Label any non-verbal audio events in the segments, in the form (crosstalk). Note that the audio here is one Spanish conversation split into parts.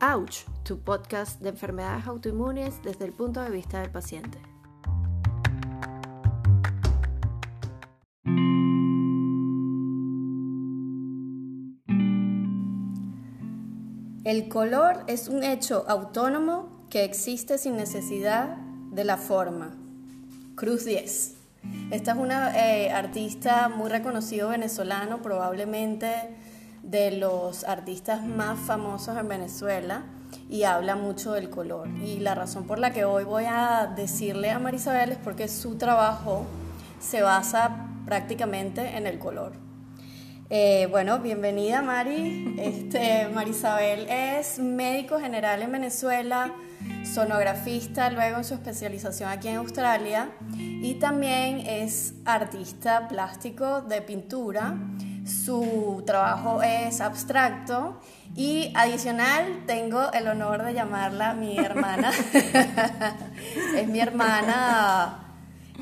Ouch, tu podcast de enfermedades autoinmunes desde el punto de vista del paciente. El color es un hecho autónomo que existe sin necesidad de la forma. Cruz 10. Esta es una eh, artista muy reconocido venezolano, probablemente de los artistas más famosos en Venezuela y habla mucho del color. Y la razón por la que hoy voy a decirle a Marisabel es porque su trabajo se basa prácticamente en el color. Eh, bueno, bienvenida Mari. (laughs) Este, Marisabel es médico general en Venezuela, sonografista luego en su especialización aquí en Australia y también es artista plástico de pintura su trabajo es abstracto y adicional tengo el honor de llamarla mi hermana. (laughs) es mi hermana.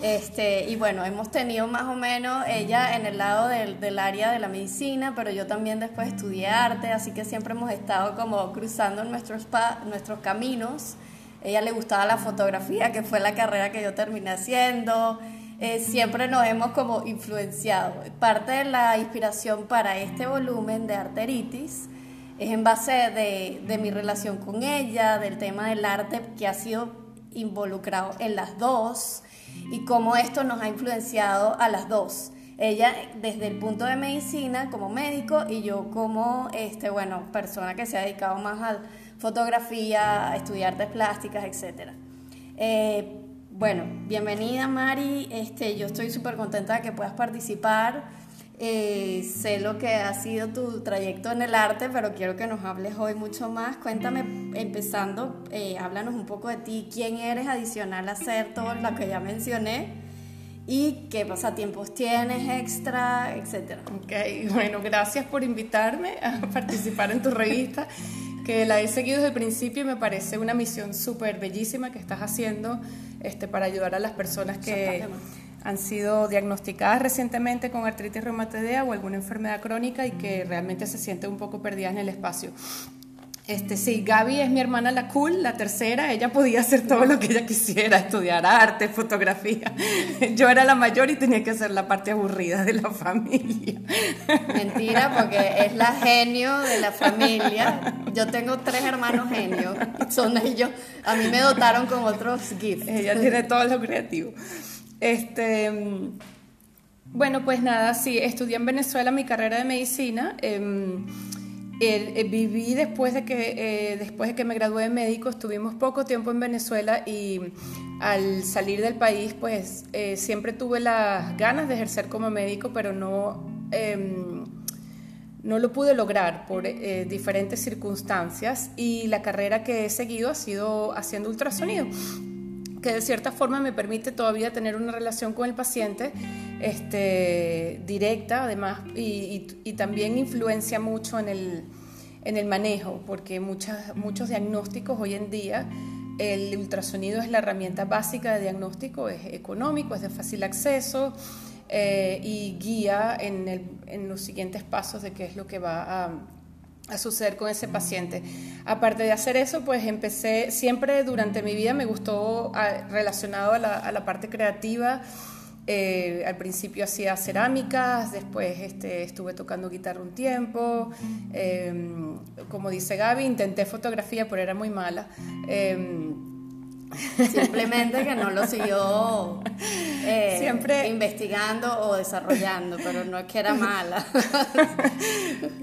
Este, y bueno, hemos tenido más o menos ella en el lado del, área de la medicina, pero yo también después estudié arte, así que siempre hemos estado como cruzando nuestros, nuestros caminos. ella le gustaba la fotografía, que fue la carrera que yo terminé haciendo. Eh, siempre nos hemos como influenciado. Parte de la inspiración para este volumen de arteritis es en base de, de mi relación con ella, del tema del arte que ha sido involucrado en las dos y cómo esto nos ha influenciado a las dos. Ella desde el punto de medicina como médico y yo como este bueno, persona que se ha dedicado más a fotografía, a estudiar artes plásticas, etc. Bueno, bienvenida Mari, este, yo estoy súper contenta de que puedas participar. Eh, sé lo que ha sido tu trayecto en el arte, pero quiero que nos hables hoy mucho más. Cuéntame, empezando, eh, háblanos un poco de ti, quién eres adicional a hacer todo lo que ya mencioné y qué pasatiempos tienes extra, etcétera. Ok, bueno, gracias por invitarme a (laughs) participar en tu revista que la he seguido desde el principio y me parece una misión súper bellísima que estás haciendo este, para ayudar a las personas que han sido diagnosticadas recientemente con artritis reumatoidea o alguna enfermedad crónica y que realmente se sienten un poco perdidas en el espacio. Este, sí, Gaby es mi hermana la cool, la tercera. Ella podía hacer todo lo que ella quisiera, estudiar arte, fotografía. (laughs) Yo era la mayor y tenía que ser la parte aburrida de la familia. Mentira, porque es la genio de la familia. Yo tengo tres hermanos genios. Son ellos. A mí me dotaron con otros gifts. Ella tiene todo lo creativo. Este, bueno, pues nada, sí, estudié en Venezuela mi carrera de medicina. Em, eh, viví después de, que, eh, después de que me gradué de médico, estuvimos poco tiempo en Venezuela y al salir del país, pues eh, siempre tuve las ganas de ejercer como médico, pero no, em, no lo pude lograr por diferentes circunstancias. Y la carrera que he seguido ha sido haciendo ultrasonido que de cierta forma me permite todavía tener una relación con el paciente este, directa, además, y, también influencia mucho en el, en el manejo, porque muchos diagnósticos hoy en día, el ultrasonido es la herramienta básica de diagnóstico, es económico, es de fácil acceso eh, y guía en, el, en los siguientes pasos de qué es lo que va a a suceder con ese paciente. Aparte de hacer eso, pues empecé, siempre durante mi vida me gustó ah, relacionado a la, parte creativa. Eh, al principio hacía cerámicas, después este, estuve tocando guitarra un tiempo. Em, como dice Gaby, intenté fotografía, pero era muy mala. Em, Simplemente que no lo siguió eh, Siempre... investigando o desarrollando, pero no es que era mala.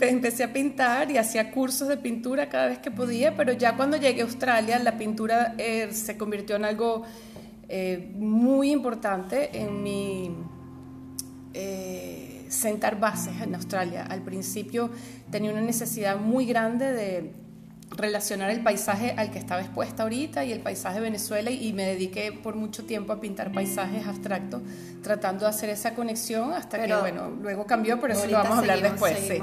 Empecé a pintar y hacía cursos de pintura cada vez que podía, pero ya cuando llegué a Australia la pintura eh, se convirtió en algo eh, muy importante en mi sentar bases en Australia. Al principio tenía una necesidad muy grande de relacionar el paisaje al que estaba expuesta ahorita y el paisaje de Venezuela y me dediqué por mucho tiempo a pintar paisajes abstractos tratando de hacer esa conexión hasta que bueno luego cambió pero eso lo vamos a hablar después sí.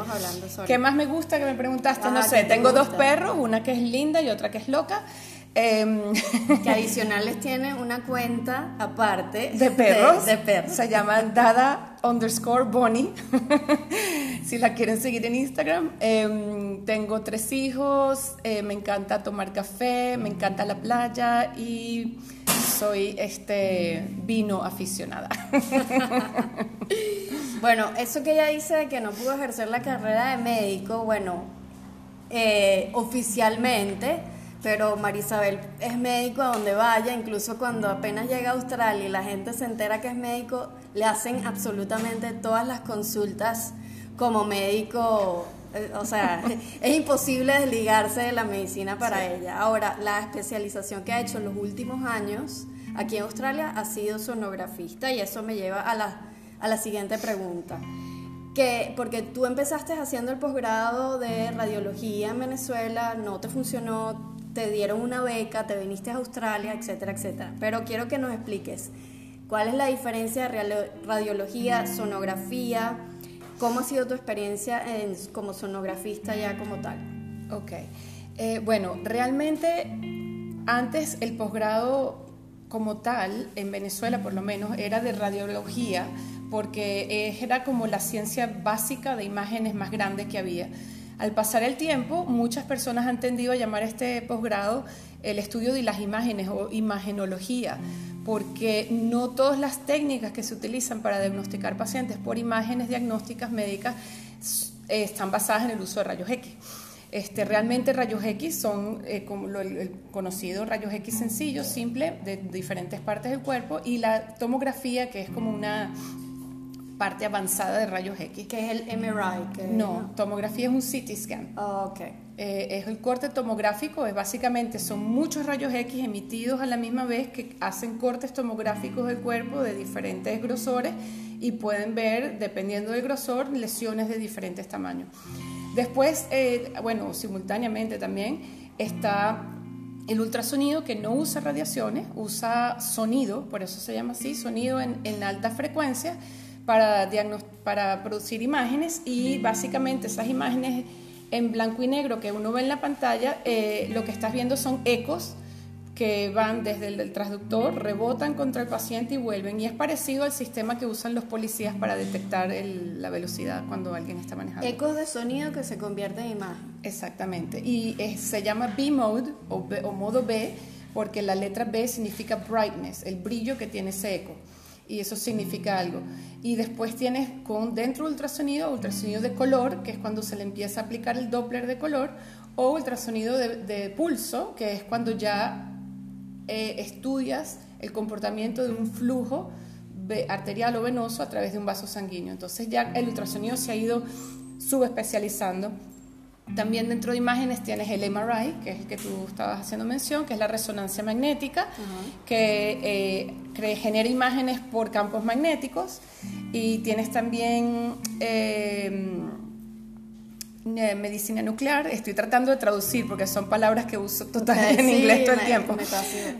¿qué más me gusta que me preguntaste? no sé tengo dos perros una que es linda y otra que es loca Em, que adicionales tiene una cuenta aparte de perros. De, perros. Se llama Dada underscore Bonnie. (laughs) si la quieren seguir en Instagram. Em, tengo tres hijos, eh, me encanta tomar café, me encanta la playa y soy este vino aficionada. (laughs) bueno, eso que ella dice de que no pudo ejercer la carrera de médico, bueno, eh, oficialmente, pero Marisabel es médico a donde vaya, incluso cuando apenas llega a Australia y la gente se entera que es médico, le hacen absolutamente todas las consultas como médico eh, o sea, (laughs) es imposible desligarse de la medicina para ella. Ahora, la especialización que ha hecho en los últimos años aquí en Australia ha sido sonografista y eso me lleva a la, a la siguiente pregunta. Que, porque tú empezaste haciendo el posgrado de radiología en Venezuela, no te funcionó, te dieron una beca, te viniste a Australia, etcétera, etcétera. Pero quiero que nos expliques cuál es la diferencia de radiología, sonografía, ¿Cómo ha sido tu experiencia como sonografista ya como tal? Ok. Eh, bueno, realmente antes el posgrado como tal, en Venezuela por lo menos, era de radiología, porque era como la ciencia básica de imágenes más grande que había. Al pasar el tiempo, muchas personas han tendido a llamar este posgrado el estudio de las imágenes o imagenología porque no todas las técnicas que se utilizan para diagnosticar pacientes por imágenes diagnósticas médicas están basadas en el uso de rayos X. Este, realmente rayos X son eh, como el conocido rayos X sencillo, simple, de diferentes partes del cuerpo, y la tomografía, que es como una parte avanzada de rayos X. Que es el MRI. no, tomografía es un CT scan. Oh, ok. Eh, es el corte tomográfico, es básicamente son muchos rayos X emitidos a la misma vez que hacen cortes tomográficos del cuerpo de diferentes grosores y pueden ver, dependiendo del grosor, lesiones de diferentes tamaños. Después, eh, bueno, simultáneamente también está el ultrasonido que no usa radiaciones, usa sonido, por eso se llama así, sonido en, en alta frecuencia para, para producir imágenes y básicamente esas imágenes en blanco y negro que uno ve en la pantalla, eh, lo que estás viendo son ecos que van desde el, transductor, rebotan contra el paciente y vuelven. Y es parecido al sistema que usan los policías para detectar la velocidad cuando alguien está manejando. Ecos de sonido que se convierten en imagen. Exactamente. Y se llama B-mode o, o modo B porque la letra B significa brightness, el brillo que tiene ese eco y eso significa algo. Y después tienes con dentro ultrasonido, ultrasonido de color, que es cuando se le empieza a aplicar el Doppler de color, o ultrasonido de, pulso, que es cuando ya eh, estudias el comportamiento de un flujo arterial o venoso a través de un vaso sanguíneo. Entonces ya el ultrasonido se ha ido subespecializando también dentro de imágenes tienes el MRI, que es el que tú estabas haciendo mención, que es la resonancia magnética, que eh, genera imágenes por campos magnéticos. Y tienes también eh, medicina nuclear, estoy tratando de traducir porque son palabras que uso totalmente (laughs) en inglés todo el tiempo.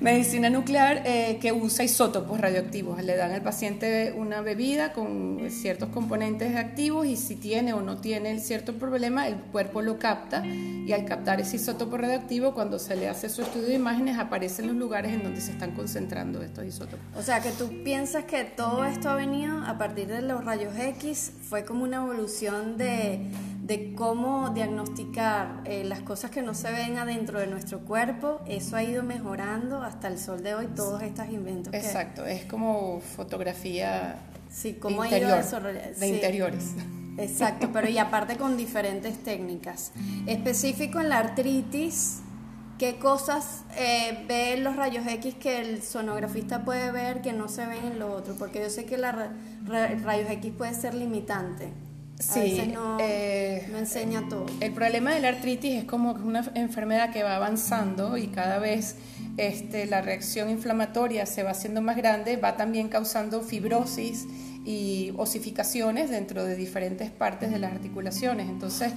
medicina nuclear eh, que usa isótopos radioactivos, le dan al paciente una bebida con ciertos componentes activos y si tiene o no tiene cierto problema, el cuerpo lo capta y al captar ese isótopo radioactivo, cuando se le hace su estudio de imágenes, aparecen los lugares en donde se están concentrando estos isótopos. O sea, que tú piensas que todo esto ha venido a partir de los rayos X, fue como una evolución de de cómo diagnosticar eh, las cosas que no se ven adentro de nuestro cuerpo, eso ha ido mejorando hasta el sol de hoy, todos estos inventos. Exacto, es como fotografía sí, cómo interior, ha ido de interiores. Exacto, pero y aparte con diferentes técnicas. Específico en la artritis, ¿qué cosas eh, ven los rayos X que el sonografista puede ver que no se ven en lo otro? Porque yo sé que la rayos X puede ser limitante. Sí, no, eh, no, enseña todo. El problema de la artritis es como una enfermedad que va avanzando y cada vez este, la reacción inflamatoria se va haciendo más grande, va también causando fibrosis y osificaciones dentro de diferentes partes de las articulaciones. Entonces,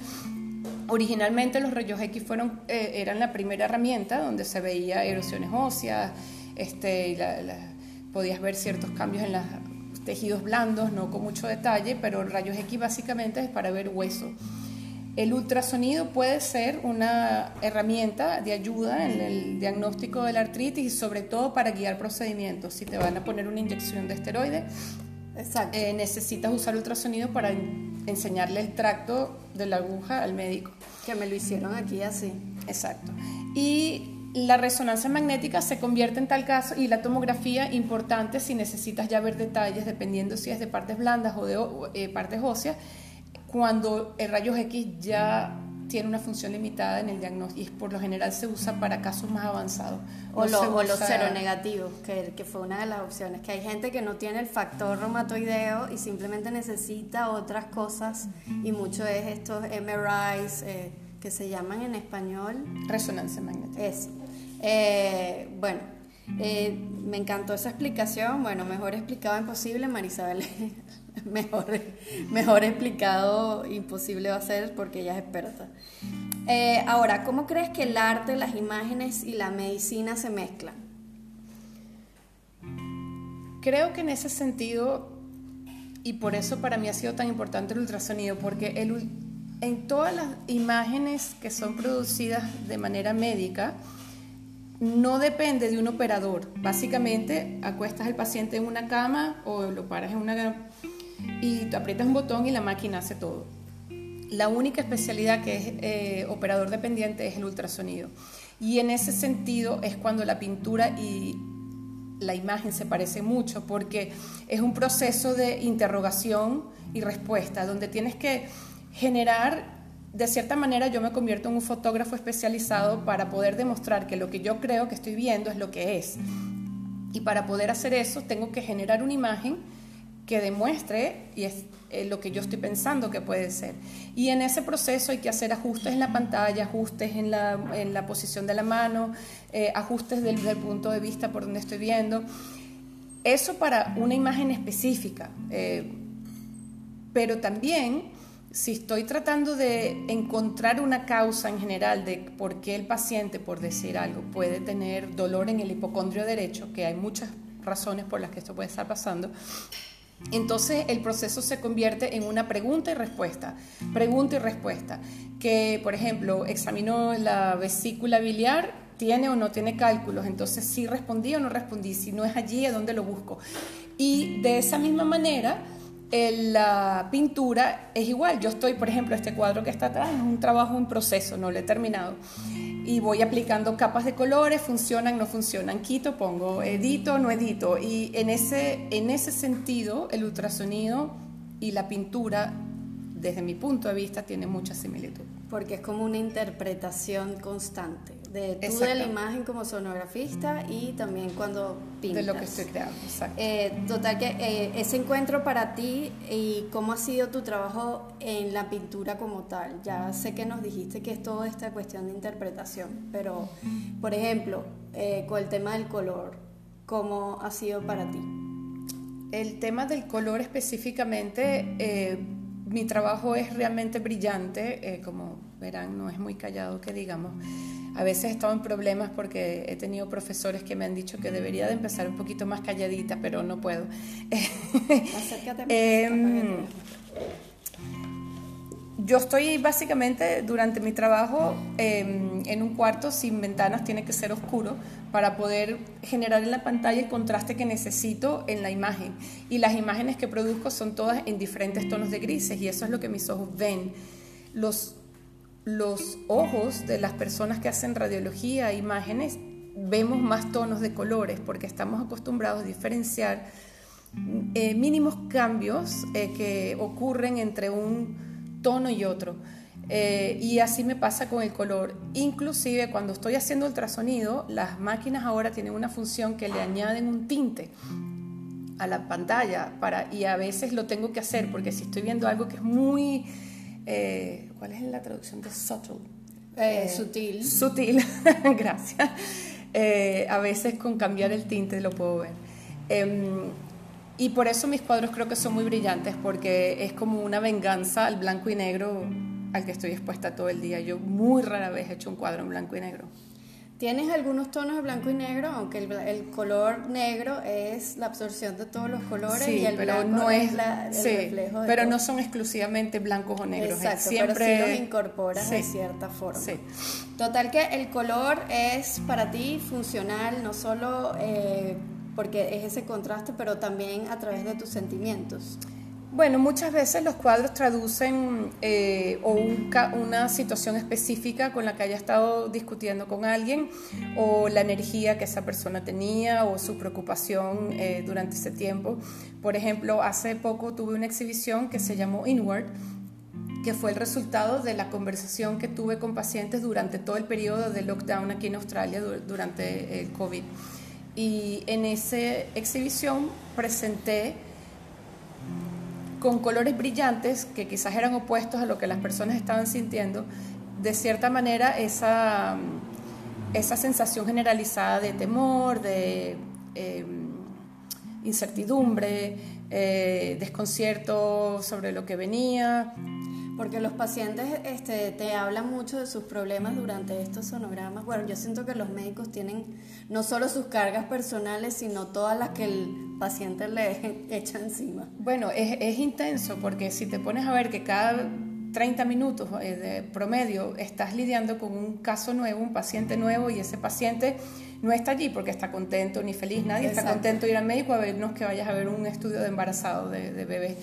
originalmente los rayos X fueron, eh, eran la primera herramienta donde se veía erosiones óseas, este, podías ver ciertos cambios en las tejidos blandos, no con mucho detalle, pero rayos X básicamente es para ver hueso. El ultrasonido puede ser una herramienta de ayuda en el diagnóstico de la artritis y sobre todo para guiar procedimientos. Si te van a poner una inyección de esteroide, eh, necesitas usar ultrasonido para enseñarle el tracto de la aguja al médico. Que me lo hicieron aquí así. Exacto. Y la resonancia magnética se convierte en tal caso y la tomografía importante si necesitas ya ver detalles dependiendo si es de partes blandas o de eh, partes óseas cuando el rayos X ya tiene una función limitada en el diagnóstico y por lo general se usa para casos más avanzados. O, los seronegativos, que, que fue una de las opciones, que hay gente que no tiene el factor reumatoideo y simplemente necesita otras cosas y mucho es estos MRIs eh, que se llaman en español. Resonancia magnética. Eso. Eh, bueno, eh, me encantó esa explicación, bueno, mejor explicado imposible, Marisabel (laughs) mejor, mejor explicado imposible va a ser porque ella es experta. Eh, ahora, ¿cómo crees que el arte, las imágenes y la medicina se mezclan? Creo que en ese sentido, y por eso para mí ha sido tan importante el ultrasonido, porque el, en todas las imágenes que son producidas de manera médica, no depende de un operador. Básicamente, acuestas al paciente en una cama o lo paras en una y aprietas un botón y la máquina hace todo. La única especialidad que es eh, operador dependiente es el ultrasonido. Y en ese sentido es cuando la pintura y la imagen se parecen mucho, porque es un proceso de interrogación y respuesta, donde tienes que generar, de cierta manera yo me convierto en un fotógrafo especializado para poder demostrar que lo que yo creo que estoy viendo es lo que es. Y para poder hacer eso tengo que generar una imagen que demuestre eh, lo que yo estoy pensando que puede ser. Y en ese proceso hay que hacer ajustes en la pantalla, ajustes en la, en la posición de la mano, eh, ajustes del, punto de vista por donde estoy viendo. Eso para una imagen específica. Eh, pero también, si estoy tratando de encontrar una causa en general de por qué el paciente, por decir algo, puede tener dolor en el hipocondrio derecho, que hay muchas razones por las que esto puede estar pasando, entonces el proceso se convierte en una pregunta y respuesta, pregunta y respuesta, que por ejemplo examinó la vesícula biliar, tiene o no tiene cálculos, entonces si respondí o no respondí, si no es allí, ¿a dónde lo busco? Y de esa misma manera, la pintura es igual, yo estoy, por ejemplo, este cuadro que está atrás es un trabajo en proceso, no lo he terminado y voy aplicando capas de colores, funcionan, no funcionan, quito, pongo, edito, no edito. Y en ese, en ese sentido, el ultrasonido y la pintura, desde mi punto de vista, tienen mucha similitud. Porque es como una interpretación constante de tú de la imagen como sonografista y también cuando pintas. De lo que estoy creando, exacto. Eh, total que eh, ese encuentro para ti y cómo ha sido tu trabajo en la pintura como tal. Ya sé que nos dijiste que es toda esta cuestión de interpretación, pero por ejemplo, eh, con el tema del color, ¿cómo ha sido para ti? El tema del color específicamente, mi trabajo es realmente brillante, como verán, no es muy callado que digamos. A veces he estado en problemas porque he tenido profesores que me han dicho que debería de empezar un poquito más calladita, pero no puedo. (laughs) Acércate eh, yo estoy básicamente durante mi trabajo em, en un cuarto sin ventanas, tiene que ser oscuro para poder generar en la pantalla el contraste que necesito en la imagen. Y las imágenes que produzco son todas en diferentes tonos de grises y eso es lo que mis ojos ven. Los los ojos de las personas que hacen radiología, imágenes, vemos más tonos de colores porque estamos acostumbrados a diferenciar eh, mínimos cambios eh, que ocurren entre un tono y otro. Eh, y así me pasa con el color. Inclusive cuando estoy haciendo ultrasonido, las máquinas ahora tienen una función que le añaden un tinte a la pantalla para, y a veces lo tengo que hacer porque si estoy viendo algo que es muy ¿cuál es la traducción de subtle? Eh, sutil. Sutil, (laughs) gracias. Eh, a veces con cambiar el tinte lo puedo ver. Em, y por eso mis cuadros creo que son muy brillantes, porque es como una venganza al blanco y negro al que estoy expuesta todo el día. Yo muy rara vez he hecho un cuadro en blanco y negro. Tienes algunos tonos de blanco y negro, aunque el, color negro es la absorción de todos los colores y el blanco no es, la, el reflejo de Pero no son exclusivamente blancos o negros. Exacto, siempre pero sí los incorporas de cierta forma. Total que el color es para ti funcional, no solo eh, porque es ese contraste, pero también a través de tus sentimientos. Bueno, muchas veces los cuadros traducen eh, o una situación específica con la que haya estado discutiendo con alguien o la energía que esa persona tenía o su preocupación eh, durante ese tiempo. Por ejemplo, hace poco tuve una exhibición que se llamó Inward que fue el resultado de la conversación que tuve con pacientes durante todo el periodo de lockdown aquí en Australia durante el COVID. Y en esa exhibición presenté con colores brillantes que quizás eran opuestos a lo que las personas estaban sintiendo, de cierta manera esa, esa sensación generalizada de temor, de em, incertidumbre, eh, desconcierto sobre lo que venía, porque los pacientes este, te hablan mucho de sus problemas durante estos sonogramas. Bueno, yo siento que los médicos tienen no solo sus cargas personales, sino todas las que el paciente le (laughs) echa encima. Bueno, es, es intenso porque si te pones a ver que cada 30 minutos eh, de promedio estás lidiando con un caso nuevo, un paciente nuevo y ese paciente no está allí porque está contento ni feliz, nadie está contento de ir al médico a vernos que vayas a ver un estudio de embarazado de, de bebé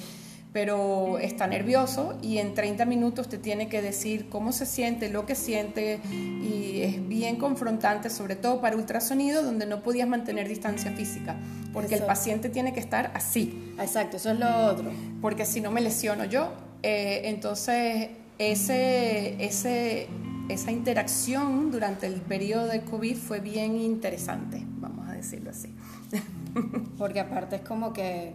pero está nervioso y en 30 minutos te tiene que decir cómo se siente, lo que siente y es bien confrontante, sobre todo para ultrasonido donde no podías mantener distancia física, porque el paciente tiene que estar así. Exacto, eso es lo otro. Porque si no me lesiono yo, eh, entonces ese, ese, esa interacción durante el periodo de COVID fue bien interesante, vamos a decirlo así. (laughs) Porque aparte es como que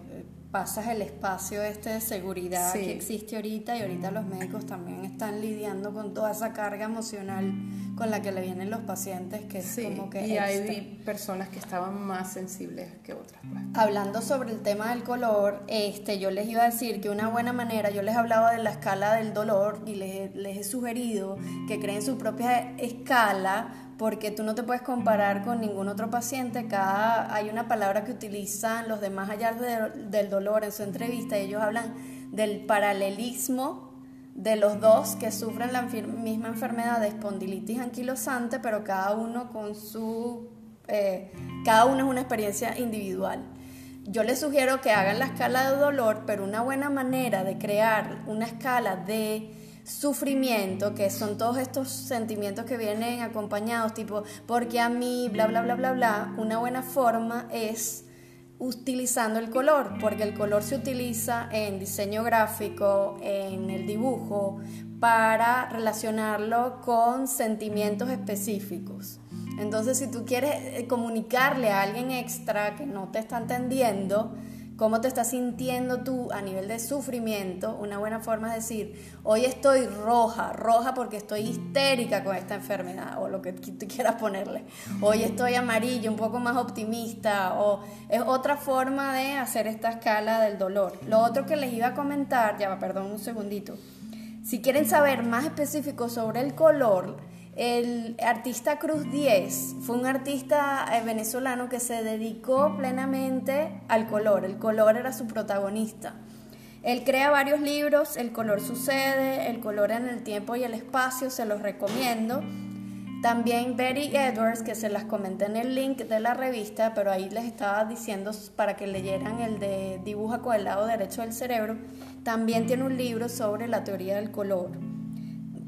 pasas el espacio este de seguridad que existe ahorita y ahorita los médicos también están lidiando con toda esa carga emocional con la que le vienen los pacientes que es como que y hay personas que estaban más sensibles que otras pues. hablando sobre el tema del color este yo les iba a decir que una buena manera yo les hablaba de la escala del dolor y les, les he sugerido que creen su propia escala porque tú no te puedes comparar con ningún otro paciente. Cada, hay una palabra que utilizan los demás allá del dolor en su entrevista. Ellos hablan del paralelismo de los dos que sufren la misma enfermedad de espondilitis anquilosante, pero cada uno con su... Eh, cada uno es una experiencia individual. Yo les sugiero que hagan la escala de dolor, pero una buena manera de crear una escala de sufrimiento, que son todos estos sentimientos que vienen acompañados, tipo, porque a mí, bla, bla, bla, bla, bla, una buena forma es utilizando el color, porque el color se utiliza en diseño gráfico, en el dibujo, para relacionarlo con sentimientos específicos. Entonces, si tú quieres eh, comunicarle a alguien extra que no te está entendiendo, cómo te estás sintiendo tú a nivel de sufrimiento, una buena forma es decir, hoy estoy roja, roja porque estoy histérica con esta enfermedad o lo que tú quieras ponerle. Hoy estoy amarillo, un poco más optimista o es otra forma de hacer esta escala del dolor. Lo otro que les iba a comentar, ya perdón un segundito, si quieren saber más específico sobre el color, el artista Cruz 10 fue un artista eh, venezolano que se dedicó plenamente al color. El color era su protagonista. Él crea varios libros, El color sucede, El color en el tiempo y el espacio, se los recomiendo. También Betty Edwards, que se las comenté en el link de la revista, pero ahí les estaba diciendo para que leyeran el de Dibuja con el lado derecho del cerebro, también tiene un libro sobre la teoría del color.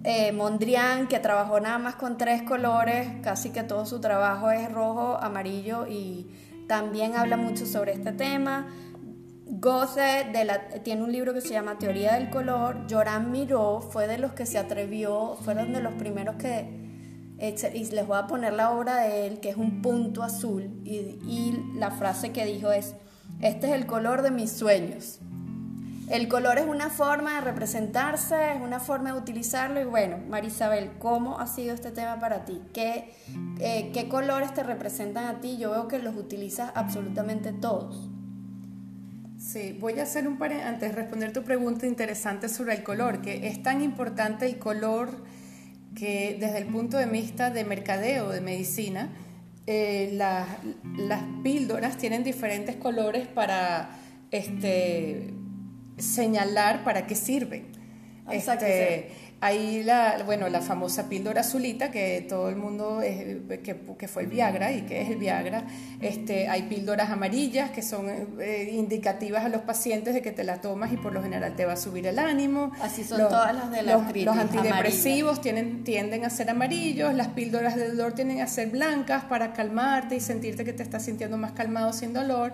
Eh, Mondrian, que trabajó nada más con tres colores, casi que todo su trabajo es rojo, amarillo y también habla mucho sobre este tema. Goethe de la, tiene un libro que se llama Teoría del Color. Joran Miró fue de los que se atrevió, fueron de los primeros que, y les voy a poner la obra de él, que es un punto azul, y, y la frase que dijo es, este es el color de mis sueños. El color es una forma de representarse, es una forma de utilizarlo y bueno, Marisabel, ¿cómo ha sido este tema para ti? ¿Qué, eh, ¿Qué colores te representan a ti? Yo veo que los utilizas absolutamente todos. Sí, voy a hacer un par antes de responder tu pregunta interesante sobre el color, que es tan importante el color que desde el punto de vista de mercadeo, de medicina, eh, las píldoras tienen diferentes colores para este, señalar para qué sirven. Exacto. Este, hay la, bueno, la famosa píldora azulita que todo el mundo, que, que, fue el Viagra y que es el Viagra. Este, hay píldoras amarillas que son eh, indicativas a los pacientes de que te la tomas y por lo general te va a subir el ánimo. Así son todas las de la los, los antidepresivos tienen, tienden a ser amarillos, las píldoras de dolor tienden a ser blancas para calmarte y sentirte que te estás sintiendo más calmado sin dolor.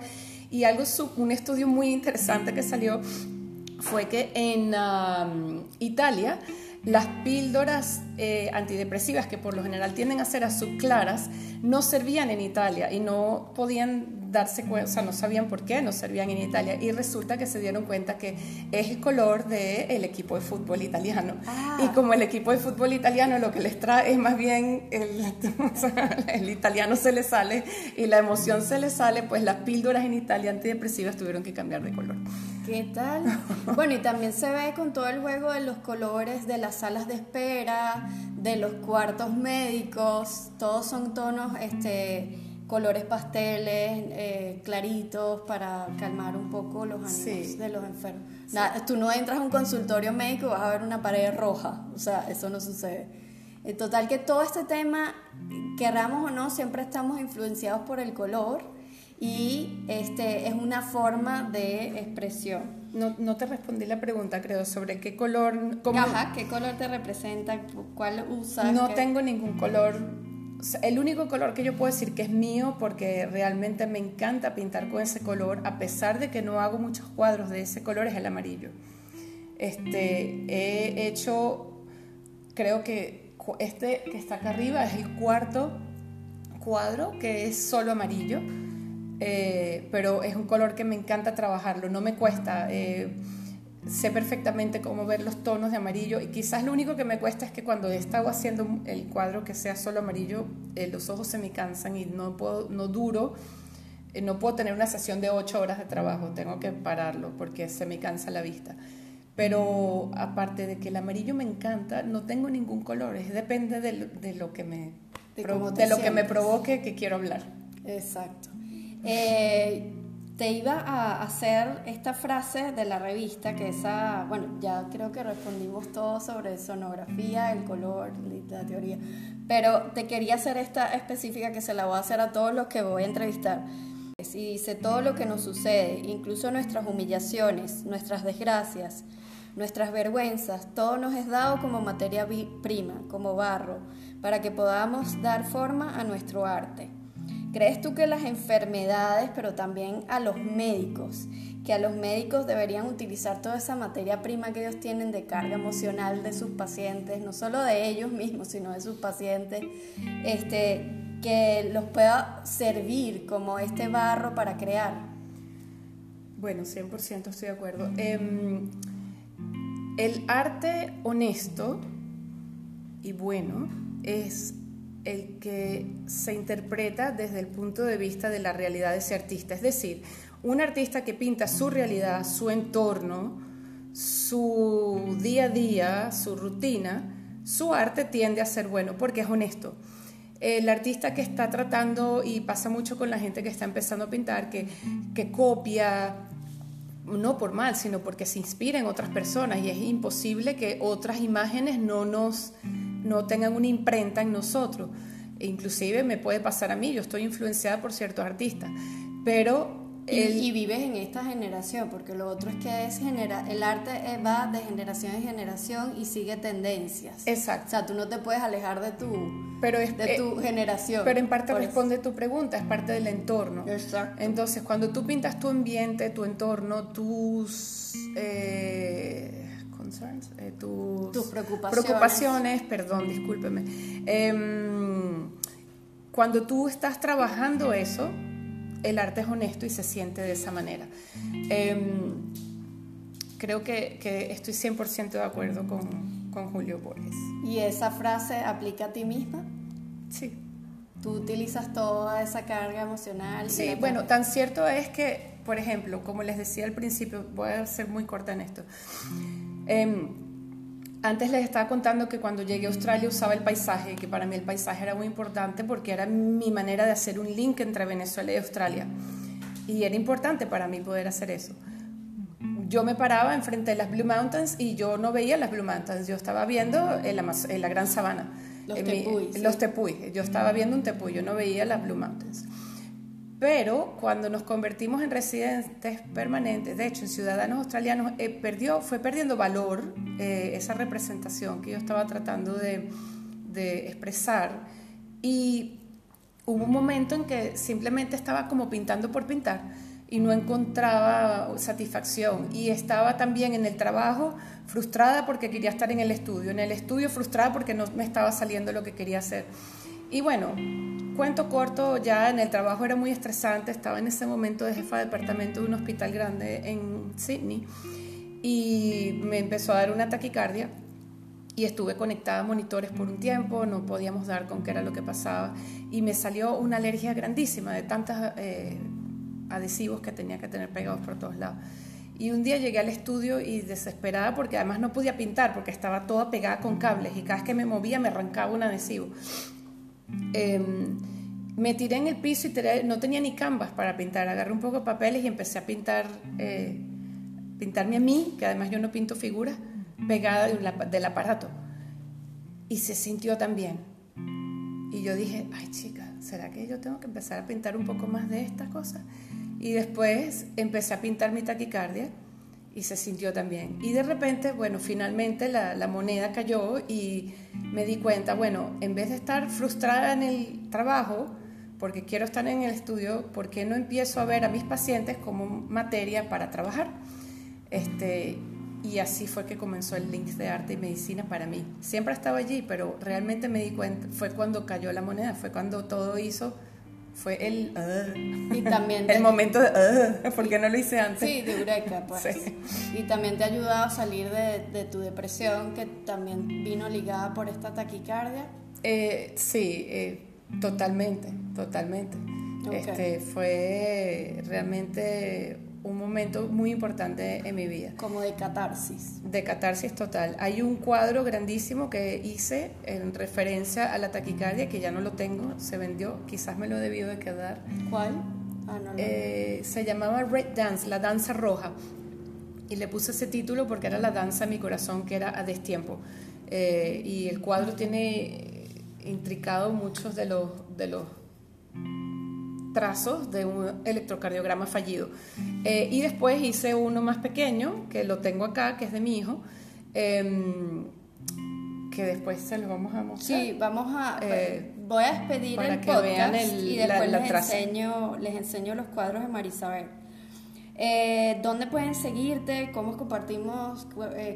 Y algo, un estudio muy interesante que salió fue que en Italia las píldoras eh, antidepresivas, que por lo general tienden a ser azul claras, no servían en Italia y no podían darse cuenta, o sea, no sabían por qué no servían en Italia. Y resulta que se dieron cuenta que es el color del equipo de fútbol italiano. Ah. Y como el equipo de fútbol italiano lo que les trae es más bien el, (laughs) el italiano se le sale y la emoción se le sale, pues las píldoras en Italia antidepresivas tuvieron que cambiar de color. ¿Qué tal? Bueno, y también se ve con todo el juego de los colores de las salas de espera, de los cuartos médicos, todos son tonos, este, colores pasteles, eh, claritos, para calmar un poco los ánimos de los enfermos. tú no entras a un consultorio médico y vas a ver una pared roja, o sea, eso no sucede. En total que todo este tema, querramos o no, siempre estamos influenciados por el color y este, es una forma de expresión. No, no, te respondí la pregunta, creo, sobre qué color... Cómo... Ajá, ¿qué color te representa? ¿Cuál usas? No tengo ningún color. El único color que yo puedo decir que es mío, porque realmente me encanta pintar con ese color, a pesar de que no hago muchos cuadros de ese color, es el amarillo. Este, he hecho, creo que este que está acá arriba es el cuarto cuadro, que es solo amarillo eh, pero es un color que me encanta trabajarlo, no me cuesta. Eh, sé perfectamente cómo ver los tonos de amarillo y quizás lo único que me cuesta es que cuando he estado haciendo el cuadro que sea solo amarillo, eh, los ojos se me cansan y no, puedo, no duro, no puedo tener una sesión de ocho horas de trabajo, tengo que pararlo porque se me cansa la vista. Pero aparte de que el amarillo me encanta, no tengo ningún color, es depende de, lo que me, de lo que me provoque que quiero hablar. Exacto. Eh, te iba a hacer esta frase de la revista, que esa, bueno, ya creo que respondimos todo sobre sonografía, el color, la teoría, pero te quería hacer esta específica que se la voy a hacer a todos los que voy a entrevistar. Y dice, todo lo que nos sucede, incluso nuestras humillaciones, nuestras desgracias, nuestras vergüenzas, todo nos es dado como materia prima, como barro, para que podamos dar forma a nuestro arte. ¿Crees tú que las enfermedades, pero también a los médicos, que a los médicos deberían utilizar toda esa materia prima que ellos tienen de carga emocional de sus pacientes, no solo de ellos mismos, sino de sus pacientes, este, que los pueda servir como este barro para crear? Bueno, 100% estoy de acuerdo. Em, el arte honesto y bueno es el que se interpreta desde el punto de vista de la realidad de ese artista. Es decir, un artista que pinta su realidad, su entorno, su día a día, su rutina, su arte tiende a ser bueno porque es honesto. El artista que está tratando, y pasa mucho con la gente que está empezando a pintar, que, que copia, no por mal, sino porque se inspira en otras personas y es imposible que otras imágenes no nos no tengan una imprenta en nosotros. E inclusive me puede pasar a mí, yo estoy influenciada por ciertos artistas, pero y, vives en esta generación, porque lo otro es que es genera, el arte eh, va de generación en generación y sigue tendencias. Exacto. O sea, tú no te puedes alejar de tu, pero es, de tu eh, generación. Pero en parte responde tu pregunta, es parte del entorno. Exacto. Entonces, cuando tú pintas tu ambiente, tu entorno, tus... Eh, tus, preocupaciones. preocupaciones. perdón, discúlpeme. Em, cuando tú estás trabajando eso, el arte es honesto y se siente de esa manera. Em, creo que, estoy 100% de acuerdo con, con, Julio Borges. ¿Y esa frase aplica a ti misma? Sí. ¿Tú utilizas toda esa carga emocional? Sí, bueno, tan cierto es que, por ejemplo, como les decía al principio, voy a ser muy corta en esto. Em, antes les estaba contando que cuando llegué a Australia usaba el paisaje que para mí el paisaje era muy importante porque era mi manera de hacer un link entre Venezuela y Australia. Y era importante para mí poder hacer eso. Yo me paraba enfrente de las Blue Mountains y yo no veía las Blue Mountains, yo estaba viendo en la, en la Gran Sabana. Los tepuy. Los tepuy. Yo estaba viendo un tepuy, yo no veía las Blue Mountains. Pero cuando nos convertimos en residentes permanentes, de hecho en ciudadanos australianos, eh, perdió, fue perdiendo valor eh, esa representación que yo estaba tratando de, de expresar. Y hubo un momento en que simplemente estaba como pintando por pintar y no encontraba satisfacción. Y estaba también en el trabajo frustrada porque quería estar en el estudio, en el estudio frustrada porque no me estaba saliendo lo que quería hacer. Y bueno, cuento corto, ya en el trabajo era muy estresante, estaba en ese momento de jefa de departamento de un hospital grande en Sydney y me empezó a dar una taquicardia y estuve conectada a monitores por un tiempo, no podíamos dar con qué era lo que pasaba y me salió una alergia grandísima de tantos eh, adhesivos que tenía que tener pegados por todos lados. Y un día llegué al estudio y desesperada porque además no podía pintar porque estaba toda pegada con cables y cada vez que me movía me arrancaba un adhesivo. Em, me tiré en el piso y no tenía ni canvas para pintar. Agarré un poco de papeles y empecé a pintar, eh, pintarme a mí, que además yo no pinto figuras, pegada del aparato. Y se sintió también. Y yo dije, ay chica, ¿será que yo tengo que empezar a pintar un poco más de estas cosas? Y después empecé a pintar mi taquicardia y se sintió también. Y de repente, bueno, finalmente la, la, moneda cayó y me di cuenta, bueno, en vez de estar frustrada en el trabajo, porque quiero estar en el estudio, ¿por qué no empiezo a ver a mis pacientes como materia para trabajar? Este, y así fue que comenzó el link de arte y medicina para mí. Siempre estaba allí, pero realmente me di cuenta, fue cuando cayó la moneda, fue cuando todo hizo fue el y también (laughs) el momento de porque no lo hice antes sí de eureka pues. Y también te ha ayudado a salir de, de, tu depresión que también vino ligada por esta taquicardia. Eh, sí eh, totalmente totalmente. Este fue realmente un momento muy importante en mi vida. Como de catarsis. De catarsis total. Hay un cuadro grandísimo que hice en referencia a la taquicardia, que ya no lo tengo, se vendió, quizás me lo debió de quedar. ¿Cuál? Ah, no, eh, se llamaba Red Dance, la danza roja. Y le puse ese título porque era la danza de mi corazón, que era a destiempo. Eh, y el cuadro tiene intricado muchos de los, de los trazos de un electrocardiograma fallido. Eh, y después hice uno más pequeño, que lo tengo acá, que es de mi hijo, em, que después se lo vamos a mostrar. Sí, vamos a... Eh, voy a despedir el podcast y después les, enseño, les enseño los cuadros de Marisabel. Eh, ¿Dónde pueden seguirte? ¿Cómo compartimos?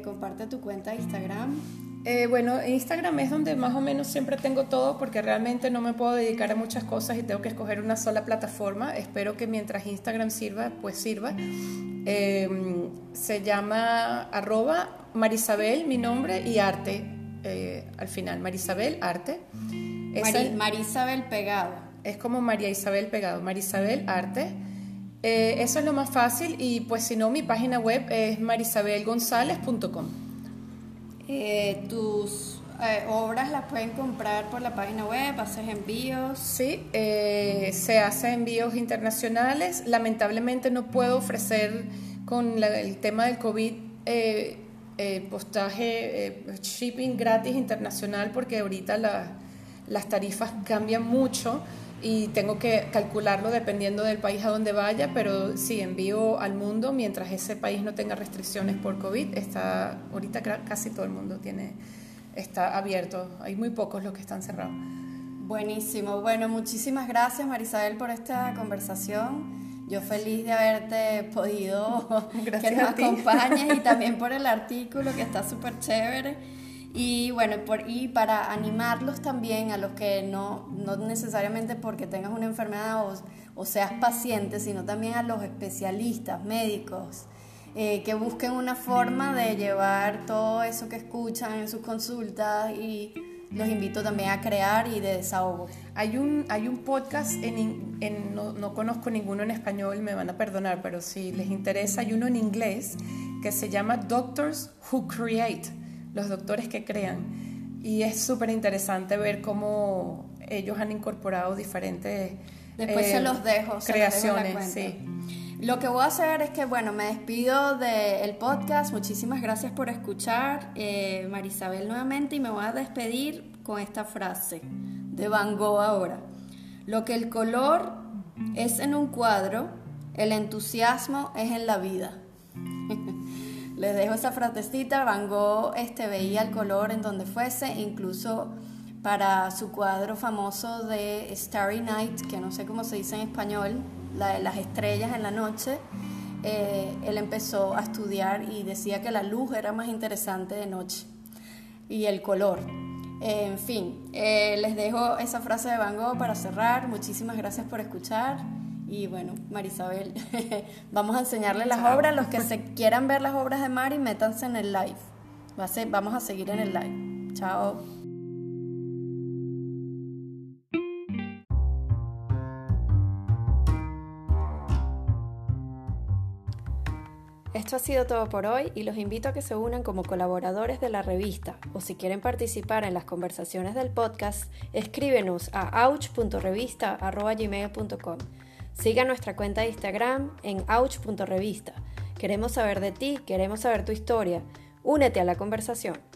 comparte tu cuenta de Instagram. Eh, bueno, Instagram es donde más o menos siempre tengo todo porque realmente no me puedo dedicar a muchas cosas y tengo que escoger una sola plataforma. Espero que mientras Instagram sirva, pues sirva. Em, se llama arroba Marisabel, mi nombre, y arte eh, al final. Marisabel, arte. Marisabel pegado. Es como María Isabel pegado. Marisabel, arte. Eh, eso es lo más fácil y pues si no, mi página web es marisabelgonzalez.com. Eh, tus eh, obras las pueden comprar por la página web, haces envíos. Sí, eh, se hace envíos internacionales. Lamentablemente no puedo ofrecer con el tema del COVID postaje, shipping gratis internacional porque ahorita las tarifas cambian mucho y tengo que calcularlo dependiendo del país a donde vaya, pero sí, envío al mundo mientras ese país no tenga restricciones por COVID. Está, ahorita casi todo el mundo tiene, está abierto, hay muy pocos los que están cerrados. Buenísimo, bueno, muchísimas gracias Marisabel por esta conversación. Yo feliz de haberte podido (laughs) que nos acompañes y también por el artículo que está súper chévere. Y bueno, por, y para animarlos también a los que no, no necesariamente porque tengas una enfermedad o, o, seas paciente, sino también a los especialistas, médicos, eh, que busquen una forma de llevar todo eso que escuchan en sus consultas y los invito también a crear y de desahogo. Hay un, hay un podcast, en, en no, no, conozco ninguno en español, me van a perdonar, pero si les interesa, hay uno en inglés que se llama Doctors Who Create los doctores que crean. Y es súper interesante ver cómo ellos han incorporado diferentes Después se eh, los dejo. creaciones, sí. Lo que voy a hacer es que, bueno, me despido del podcast. Muchísimas gracias por escuchar, eh, Marisabel, nuevamente, y me voy a despedir con esta frase de Van Gogh ahora. Lo que el color es en un cuadro, el entusiasmo es en la vida. (laughs) Les dejo esa frasecita. Van Gogh este, veía el color en donde fuese, incluso para su cuadro famoso de Starry Night, que no sé cómo se dice en español, la de las estrellas en la noche. Eh, él empezó a estudiar y decía que la luz era más interesante de noche y el color. en fin, eh, les dejo esa frase de Van Gogh para cerrar. Muchísimas gracias por escuchar. Y bueno, Marisabel, (laughs) vamos a enseñarle las obras. Los que se quieran ver las obras de Mari, métanse en el live. vamos a seguir en el live. Chao. Esto ha sido todo por hoy y los invito a que se unan como colaboradores de la revista o si quieren participar en las conversaciones del podcast, escríbenos a ouch.revista.gmail.com. Siga nuestra cuenta de Instagram en ouch.revista. Queremos saber de ti, queremos saber tu historia. Únete a la conversación.